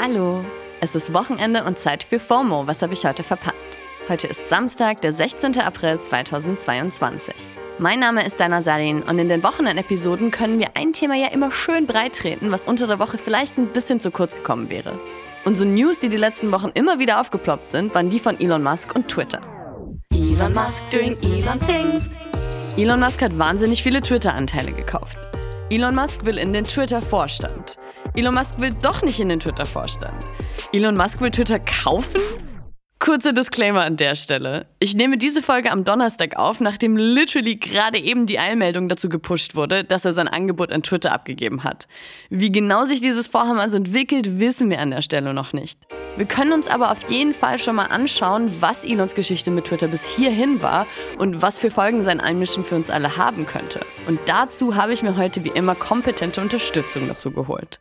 Hallo, es ist Wochenende und Zeit für FOMO. Was habe ich heute verpasst? Heute ist Samstag, der 16. April 2022. Mein Name ist Dana Salin und in den Wochenendepisoden können wir ein Thema ja immer schön breit treten, was unter der Woche vielleicht ein bisschen zu kurz gekommen wäre. Und so News, die die letzten Wochen immer wieder aufgeploppt sind, waren die von Elon Musk und Twitter. Elon Musk doing Elon things. Elon Musk hat wahnsinnig viele Twitter-Anteile gekauft. Elon Musk will in den Twitter-Vorstand. Elon Musk will doch nicht in den Twitter-Vorstand. Elon Musk will Twitter kaufen? Kurzer Disclaimer an der Stelle. Ich nehme diese Folge am Donnerstag auf, nachdem literally gerade eben die Eilmeldung dazu gepusht wurde, dass er sein Angebot an Twitter abgegeben hat. Wie genau sich dieses Vorhaben also entwickelt, wissen wir an der Stelle noch nicht. Wir können uns aber auf jeden Fall schon mal anschauen, was Elons Geschichte mit Twitter bis hierhin war und was für Folgen sein Einmischen für uns alle haben könnte. Und dazu habe ich mir heute wie immer kompetente Unterstützung dazu geholt.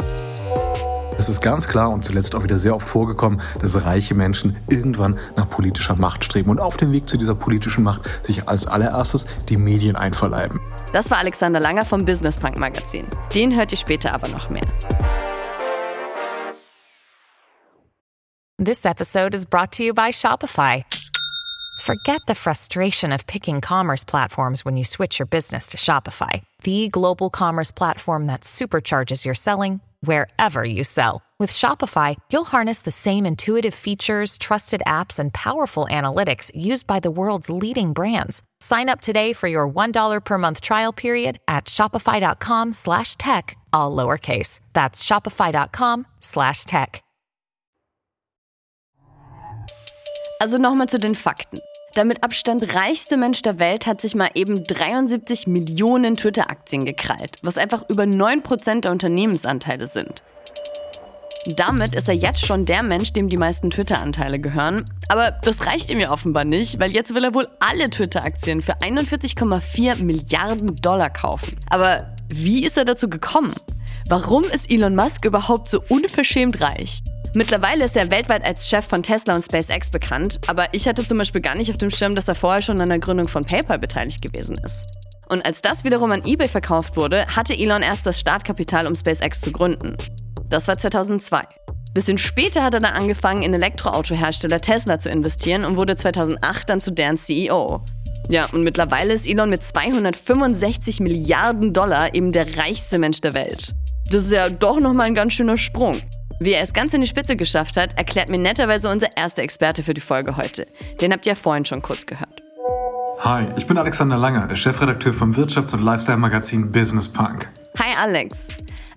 Es ist ganz klar und zuletzt auch wieder sehr oft vorgekommen, dass reiche Menschen irgendwann nach politischer Macht streben und auf dem Weg zu dieser politischen Macht sich als allererstes die Medien einverleiben. Das war Alexander Langer vom Business Punk Magazin. Den hört ihr später aber noch mehr. This episode is brought to you by Shopify. Forget the frustration of picking commerce platforms when you switch your business to Shopify, the global commerce platform that supercharges your selling wherever you sell. With Shopify, you'll harness the same intuitive features, trusted apps, and powerful analytics used by the world's leading brands. Sign up today for your $1 per month trial period at shopify.com slash tech, all lowercase. That's shopify.com slash tech. Also nochmal zu den Fakten. Der mit Abstand reichste Mensch der Welt hat sich mal eben 73 Millionen Twitter-Aktien gekrallt, was einfach über 9% der Unternehmensanteile sind. Damit ist er jetzt schon der Mensch, dem die meisten Twitter-Anteile gehören. Aber das reicht ihm ja offenbar nicht, weil jetzt will er wohl alle Twitter-Aktien für 41,4 Milliarden Dollar kaufen. Aber wie ist er dazu gekommen? Warum ist Elon Musk überhaupt so unverschämt reich? Mittlerweile ist er weltweit als Chef von Tesla und SpaceX bekannt, aber ich hatte zum Beispiel gar nicht auf dem Schirm, dass er vorher schon an der Gründung von PayPal beteiligt gewesen ist. Und als das wiederum an eBay verkauft wurde, hatte Elon erst das Startkapital, um SpaceX zu gründen. Das war 2002. Bisschen später hat er dann angefangen, in Elektroautohersteller Tesla zu investieren und wurde 2008 dann zu deren CEO. Ja, und mittlerweile ist Elon mit 265 Milliarden Dollar eben der reichste Mensch der Welt. Das ist ja doch nochmal ein ganz schöner Sprung. Wie er es ganz in die Spitze geschafft hat, erklärt mir netterweise unser erster Experte für die Folge heute. Den habt ihr ja vorhin schon kurz gehört. Hi, ich bin Alexander Langer, der Chefredakteur vom Wirtschafts- und Lifestyle-Magazin Business Punk. Hi Alex.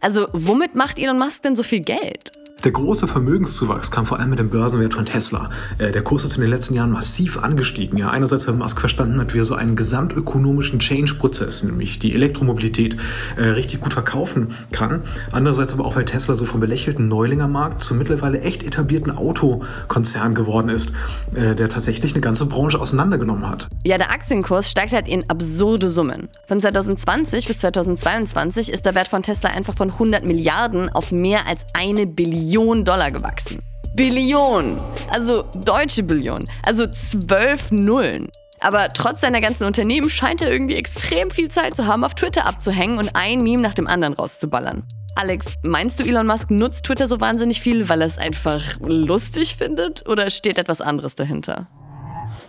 Also, womit macht Elon Musk denn so viel Geld? Der große Vermögenszuwachs kam vor allem mit dem Börsenwert von Tesla. Äh, der Kurs ist in den letzten Jahren massiv angestiegen. Ja, einerseits, weil Musk verstanden hat, wie er so einen gesamtökonomischen Change-Prozess, nämlich die Elektromobilität, äh, richtig gut verkaufen kann. Andererseits aber auch, weil Tesla so vom belächelten Neulingermarkt zum mittlerweile echt etablierten Autokonzern geworden ist, äh, der tatsächlich eine ganze Branche auseinandergenommen hat. Ja, der Aktienkurs steigt halt in absurde Summen. Von 2020 bis 2022 ist der Wert von Tesla einfach von 100 Milliarden auf mehr als eine Billion Billion Dollar gewachsen. Billion! Also deutsche Billion. Also zwölf Nullen. Aber trotz seiner ganzen Unternehmen scheint er irgendwie extrem viel Zeit zu haben, auf Twitter abzuhängen und ein Meme nach dem anderen rauszuballern. Alex, meinst du, Elon Musk nutzt Twitter so wahnsinnig viel, weil er es einfach lustig findet? Oder steht etwas anderes dahinter?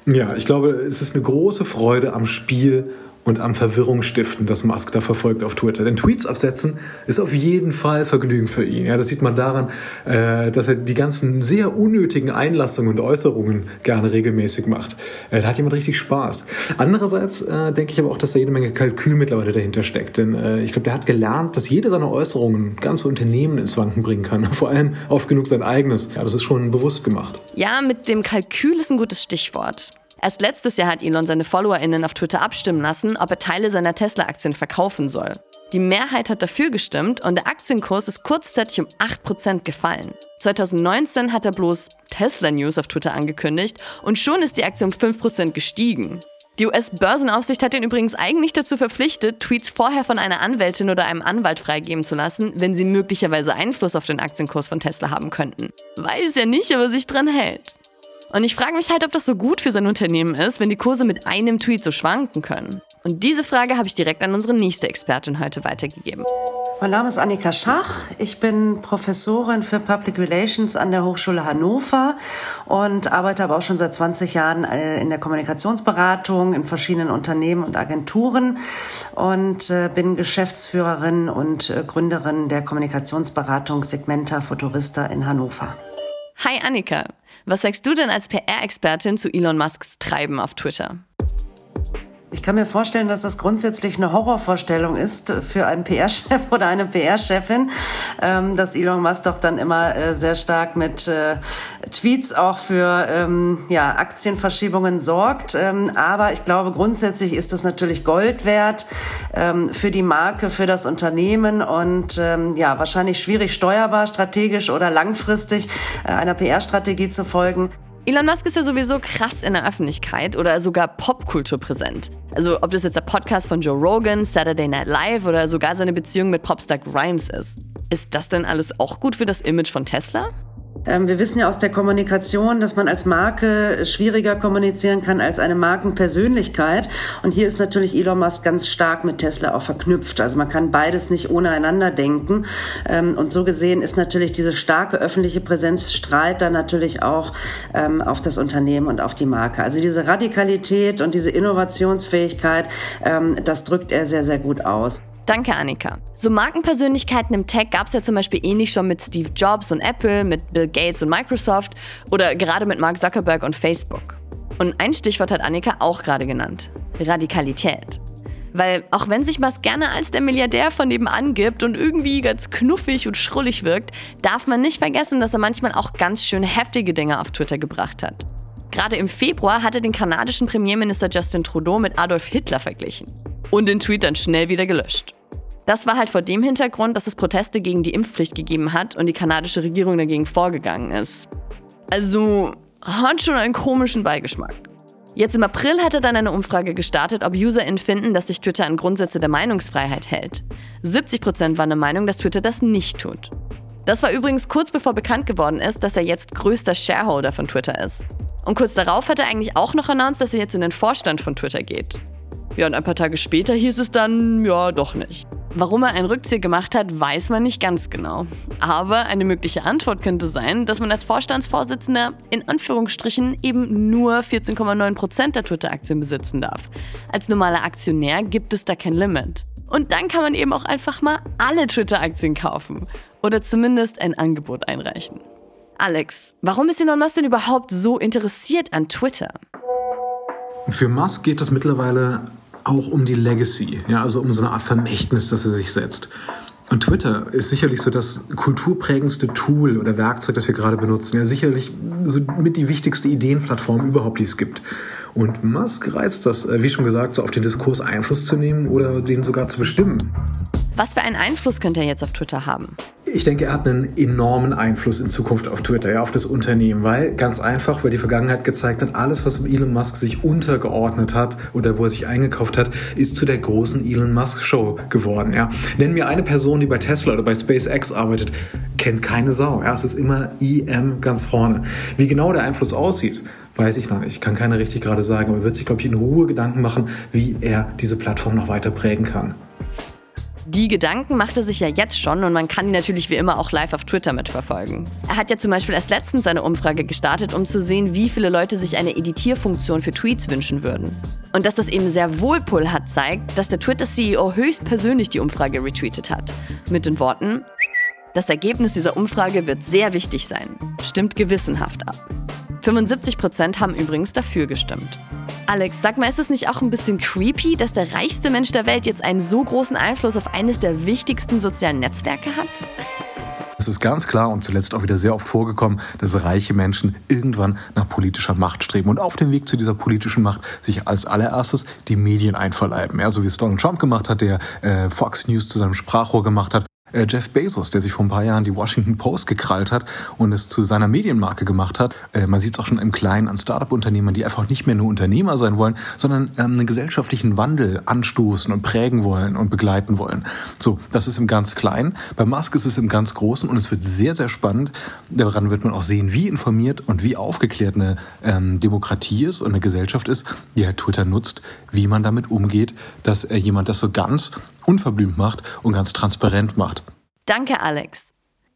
Ja, ich glaube, es ist eine große Freude am Spiel und am Verwirrung stiften, das Musk da verfolgt auf Twitter. Denn Tweets absetzen ist auf jeden Fall Vergnügen für ihn. Ja, das sieht man daran, äh, dass er die ganzen sehr unnötigen Einlassungen und Äußerungen gerne regelmäßig macht. Äh, da hat jemand richtig Spaß. Andererseits äh, denke ich aber auch, dass da jede Menge Kalkül mittlerweile dahinter steckt. Denn äh, ich glaube, der hat gelernt, dass jede seiner Äußerungen ganze Unternehmen ins Wanken bringen kann. Vor allem oft genug sein eigenes. Ja, das ist schon bewusst gemacht. Ja, mit dem Kalkül ist ein gutes Stichwort. Erst letztes Jahr hat Elon seine FollowerInnen auf Twitter abstimmen lassen, ob er Teile seiner Tesla-Aktien verkaufen soll. Die Mehrheit hat dafür gestimmt und der Aktienkurs ist kurzzeitig um 8% gefallen. 2019 hat er bloß Tesla News auf Twitter angekündigt und schon ist die Aktie um 5% gestiegen. Die US-Börsenaufsicht hat ihn übrigens eigentlich dazu verpflichtet, Tweets vorher von einer Anwältin oder einem Anwalt freigeben zu lassen, wenn sie möglicherweise Einfluss auf den Aktienkurs von Tesla haben könnten. Weiß ja nicht, aber sich dran hält. Und ich frage mich halt, ob das so gut für sein Unternehmen ist, wenn die Kurse mit einem Tweet so schwanken können. Und diese Frage habe ich direkt an unsere nächste Expertin heute weitergegeben. Mein Name ist Annika Schach. Ich bin Professorin für Public Relations an der Hochschule Hannover und arbeite aber auch schon seit 20 Jahren äh, in der Kommunikationsberatung in verschiedenen Unternehmen und Agenturen und äh, bin Geschäftsführerin und äh, Gründerin der Kommunikationsberatung Segmenta Futurista in Hannover. Hi Annika, was sagst du denn als PR-Expertin zu Elon Musks Treiben auf Twitter? Ich kann mir vorstellen, dass das grundsätzlich eine Horrorvorstellung ist für einen PR-Chef oder eine PR-Chefin, ähm, dass Elon Musk doch dann immer äh, sehr stark mit äh, Tweets auch für ähm, ja, Aktienverschiebungen sorgt. Ähm, aber ich glaube, grundsätzlich ist das natürlich Gold wert für die Marke, für das Unternehmen und ja, wahrscheinlich schwierig steuerbar, strategisch oder langfristig äh, einer PR-Strategie zu folgen. Elon Musk ist ja sowieso krass in der Öffentlichkeit oder sogar Popkultur präsent. Also ob das jetzt der Podcast von Joe Rogan, Saturday Night Live oder sogar seine Beziehung mit Popstar Grimes ist. Ist das denn alles auch gut für das Image von Tesla? Ähm, wir wissen ja aus der Kommunikation, dass man als Marke schwieriger kommunizieren kann als eine Markenpersönlichkeit. Und hier ist natürlich Elon Musk ganz stark mit Tesla auch verknüpft. Also man kann beides nicht ohne einander denken. Ähm, und so gesehen ist natürlich diese starke öffentliche Präsenz strahlt dann natürlich auch ähm, auf das Unternehmen und auf die Marke. Also diese Radikalität und diese Innovationsfähigkeit, das drückt er sehr, sehr gut aus. Danke, Annika. So Markenpersönlichkeiten im Tech gab es ja zum Beispiel ähnlich schon mit Steve Jobs und Apple, mit Bill Gates und Microsoft oder gerade mit Mark Zuckerberg und Facebook. Und ein Stichwort hat Annika auch gerade genannt. Radikalität. Weil auch wenn sich Musk gerne als der Milliardär von nebenan gibt und irgendwie ganz knuffig und schrullig wirkt, darf man nicht vergessen, dass er manchmal auch ganz schön heftige Dinge auf Twitter gebracht hat. Gerade im Februar hat er den kanadischen Premierminister Justin Trudeau mit Adolf Hitler verglichen und den Tweet dann schnell wieder gelöscht. Das war halt vor dem Hintergrund, dass es Proteste gegen die Impfpflicht gegeben hat und die kanadische Regierung dagegen vorgegangen ist. Also hat schon einen komischen Beigeschmack. Jetzt im April hat er dann eine Umfrage gestartet, ob UserInnen finden, dass sich Twitter an Grundsätze der Meinungsfreiheit hält. 70% waren der Meinung, dass Twitter das nicht tut. Das war übrigens kurz bevor bekannt geworden ist, dass er jetzt größter Shareholder von Twitter ist. Und kurz darauf hat er eigentlich auch noch announced, dass er jetzt in den Vorstand von Twitter geht. Ja, und ein paar Tage später hieß es dann, ja, doch nicht. Warum er einen Rückzieher gemacht hat, weiß man nicht ganz genau. Aber eine mögliche Antwort könnte sein, dass man als Vorstandsvorsitzender in Anführungsstrichen eben nur 14,9 Prozent der Twitter-Aktien besitzen darf. Als normaler Aktionär gibt es da kein Limit. Und dann kann man eben auch einfach mal alle Twitter-Aktien kaufen. Oder zumindest ein Angebot einreichen. Alex, warum ist Elon Musk denn überhaupt so interessiert an Twitter? Für Musk geht es mittlerweile auch um die Legacy, ja, also um so eine Art Vermächtnis, das er sich setzt. Und Twitter ist sicherlich so das kulturprägendste Tool oder Werkzeug, das wir gerade benutzen. Ja, sicherlich so mit die wichtigste Ideenplattform überhaupt, die es gibt. Und Musk reizt das, äh, wie schon gesagt, so auf den Diskurs Einfluss zu nehmen oder den sogar zu bestimmen. Was für einen Einfluss könnte er jetzt auf Twitter haben? Ich denke, er hat einen enormen Einfluss in Zukunft auf Twitter, ja, auf das Unternehmen, weil ganz einfach, weil die Vergangenheit gezeigt hat, alles, was Elon Musk sich untergeordnet hat oder wo er sich eingekauft hat, ist zu der großen Elon Musk Show geworden, ja. Nenn mir eine Person, die bei Tesla oder bei SpaceX arbeitet, kennt keine Sau, ja. Es ist immer IM ganz vorne. Wie genau der Einfluss aussieht, weiß ich noch nicht. Ich kann keiner richtig gerade sagen, aber er wird sich, glaube ich, in Ruhe Gedanken machen, wie er diese Plattform noch weiter prägen kann. Die Gedanken macht er sich ja jetzt schon und man kann ihn natürlich wie immer auch live auf Twitter mitverfolgen. Er hat ja zum Beispiel erst letztens eine Umfrage gestartet, um zu sehen, wie viele Leute sich eine Editierfunktion für Tweets wünschen würden. Und dass das eben sehr wohl Pull hat, zeigt, dass der Twitter-CEO höchstpersönlich die Umfrage retweetet hat. Mit den Worten, das Ergebnis dieser Umfrage wird sehr wichtig sein. Stimmt gewissenhaft ab. 75% haben übrigens dafür gestimmt. Alex, sag mal, ist es nicht auch ein bisschen creepy, dass der reichste Mensch der Welt jetzt einen so großen Einfluss auf eines der wichtigsten sozialen Netzwerke hat? Es ist ganz klar und zuletzt auch wieder sehr oft vorgekommen, dass reiche Menschen irgendwann nach politischer Macht streben und auf dem Weg zu dieser politischen Macht sich als allererstes die Medien einverleiben. Ja, so wie es Donald Trump gemacht hat, der äh, Fox News zu seinem Sprachrohr gemacht hat äh, Jeff Bezos, der sich vor ein paar Jahren die Washington Post gekrallt hat und es zu seiner Medienmarke gemacht hat. Äh, man sieht es auch schon im Kleinen an Startup-Unternehmern, die einfach nicht mehr nur Unternehmer sein wollen, sondern ähm, einen gesellschaftlichen Wandel anstoßen und prägen wollen und begleiten wollen. So, das ist im ganz Kleinen. Bei Musk ist es im ganz Großen und es wird sehr, sehr spannend. Daran wird man auch sehen, wie informiert und wie aufgeklärt eine ähm, Demokratie ist und eine Gesellschaft ist, die halt Twitter nutzt, wie man damit umgeht, dass äh, jemand das so ganz unverblümt macht und ganz transparent macht. Danke, Alex.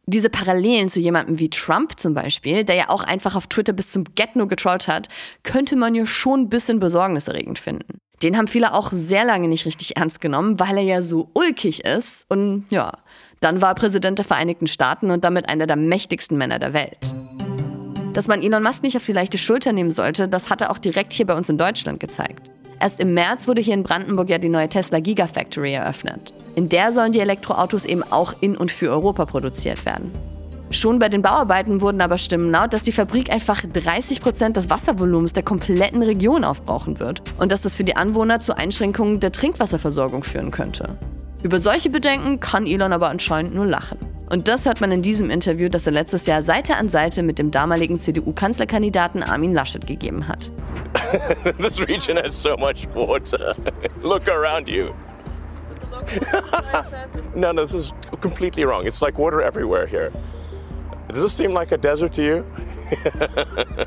Diese Parallelen zu jemandem wie Trump zum Beispiel, der ja auch einfach auf Twitter bis zum Get-No getrollt hat, könnte man ja schon ein bisschen besorgniserregend finden. Den haben viele auch sehr lange nicht richtig ernst genommen, weil er ja so ulkig ist. Und ja, dann war er Präsident der Vereinigten Staaten und damit einer der mächtigsten Männer der Welt. Dass man Elon Musk nicht auf die leichte Schulter nehmen sollte, das hat er auch direkt hier bei uns in Deutschland gezeigt. Erst im März wurde hier in Brandenburg ja die neue Tesla Gigafactory eröffnet. In der sollen die Elektroautos eben auch in und für Europa produziert werden. Schon bei den Bauarbeiten wurden aber Stimmen laut, dass die Fabrik einfach 30 Prozent des Wasservolumens der kompletten Region aufbrauchen wird und dass das für die Anwohner zu Einschränkungen der Trinkwasserversorgung führen könnte. Über solche Bedenken kann Elon aber anscheinend nur lachen. Und das hört man in diesem Interview, das er letztes Jahr Seite an Seite mit dem damaligen CDU-Kanzlerkandidaten Armin Laschet gegeben hat. This region has so much water. Look around you. no, no, this is completely wrong. It's like water everywhere here. Does this seem like a desert to you?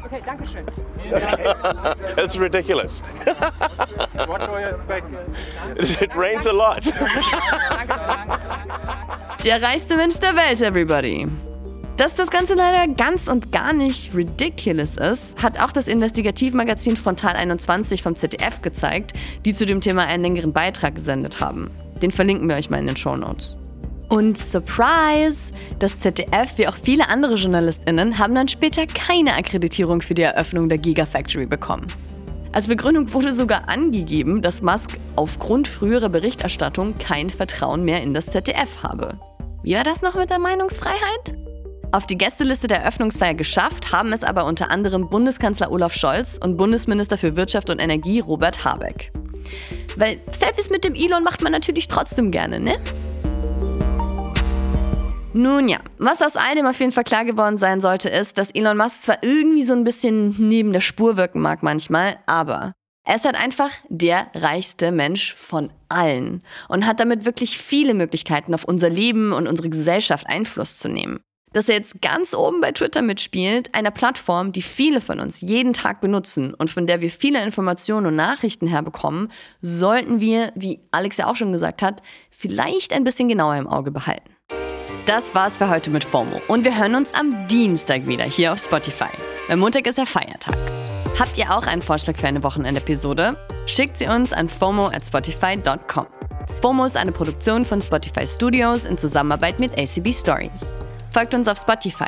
okay, danke schön. It's ridiculous. what were you expecting? It rains a lot. Der reichste Mensch der Welt, everybody. Dass das Ganze leider ganz und gar nicht ridiculous ist, hat auch das Investigativmagazin Frontal 21 vom ZDF gezeigt, die zu dem Thema einen längeren Beitrag gesendet haben. Den verlinken wir euch mal in den Show Notes. Und Surprise! Das ZDF, wie auch viele andere JournalistInnen, haben dann später keine Akkreditierung für die Eröffnung der Gigafactory bekommen. Als Begründung wurde sogar angegeben, dass Musk aufgrund früherer Berichterstattung kein Vertrauen mehr in das ZDF habe. Wie war das noch mit der Meinungsfreiheit? Auf die Gästeliste der Eröffnungsfeier geschafft haben es aber unter anderem Bundeskanzler Olaf Scholz und Bundesminister für Wirtschaft und Energie Robert Habeck. Weil Selfies mit dem Elon macht man natürlich trotzdem gerne, ne? Nun ja, was aus all dem auf jeden Fall klar geworden sein sollte, ist, dass Elon Musk zwar irgendwie so ein bisschen neben der Spur wirken mag manchmal, aber er ist halt einfach der reichste Mensch von allen und hat damit wirklich viele Möglichkeiten auf unser Leben und unsere Gesellschaft Einfluss zu nehmen. Dass er jetzt ganz oben bei Twitter mitspielt, einer Plattform, die viele von uns jeden Tag benutzen und von der wir viele Informationen und Nachrichten herbekommen, sollten wir, wie Alex ja auch schon gesagt hat, vielleicht ein bisschen genauer im Auge behalten. Das war's für heute mit FOMO und wir hören uns am Dienstag wieder hier auf Spotify. Weil Montag ist ja Feiertag. Habt ihr auch einen Vorschlag für eine Wochenendepisode? Schickt sie uns an FOMO at spotify.com. FOMO ist eine Produktion von Spotify Studios in Zusammenarbeit mit ACB Stories. Folgt uns auf Spotify.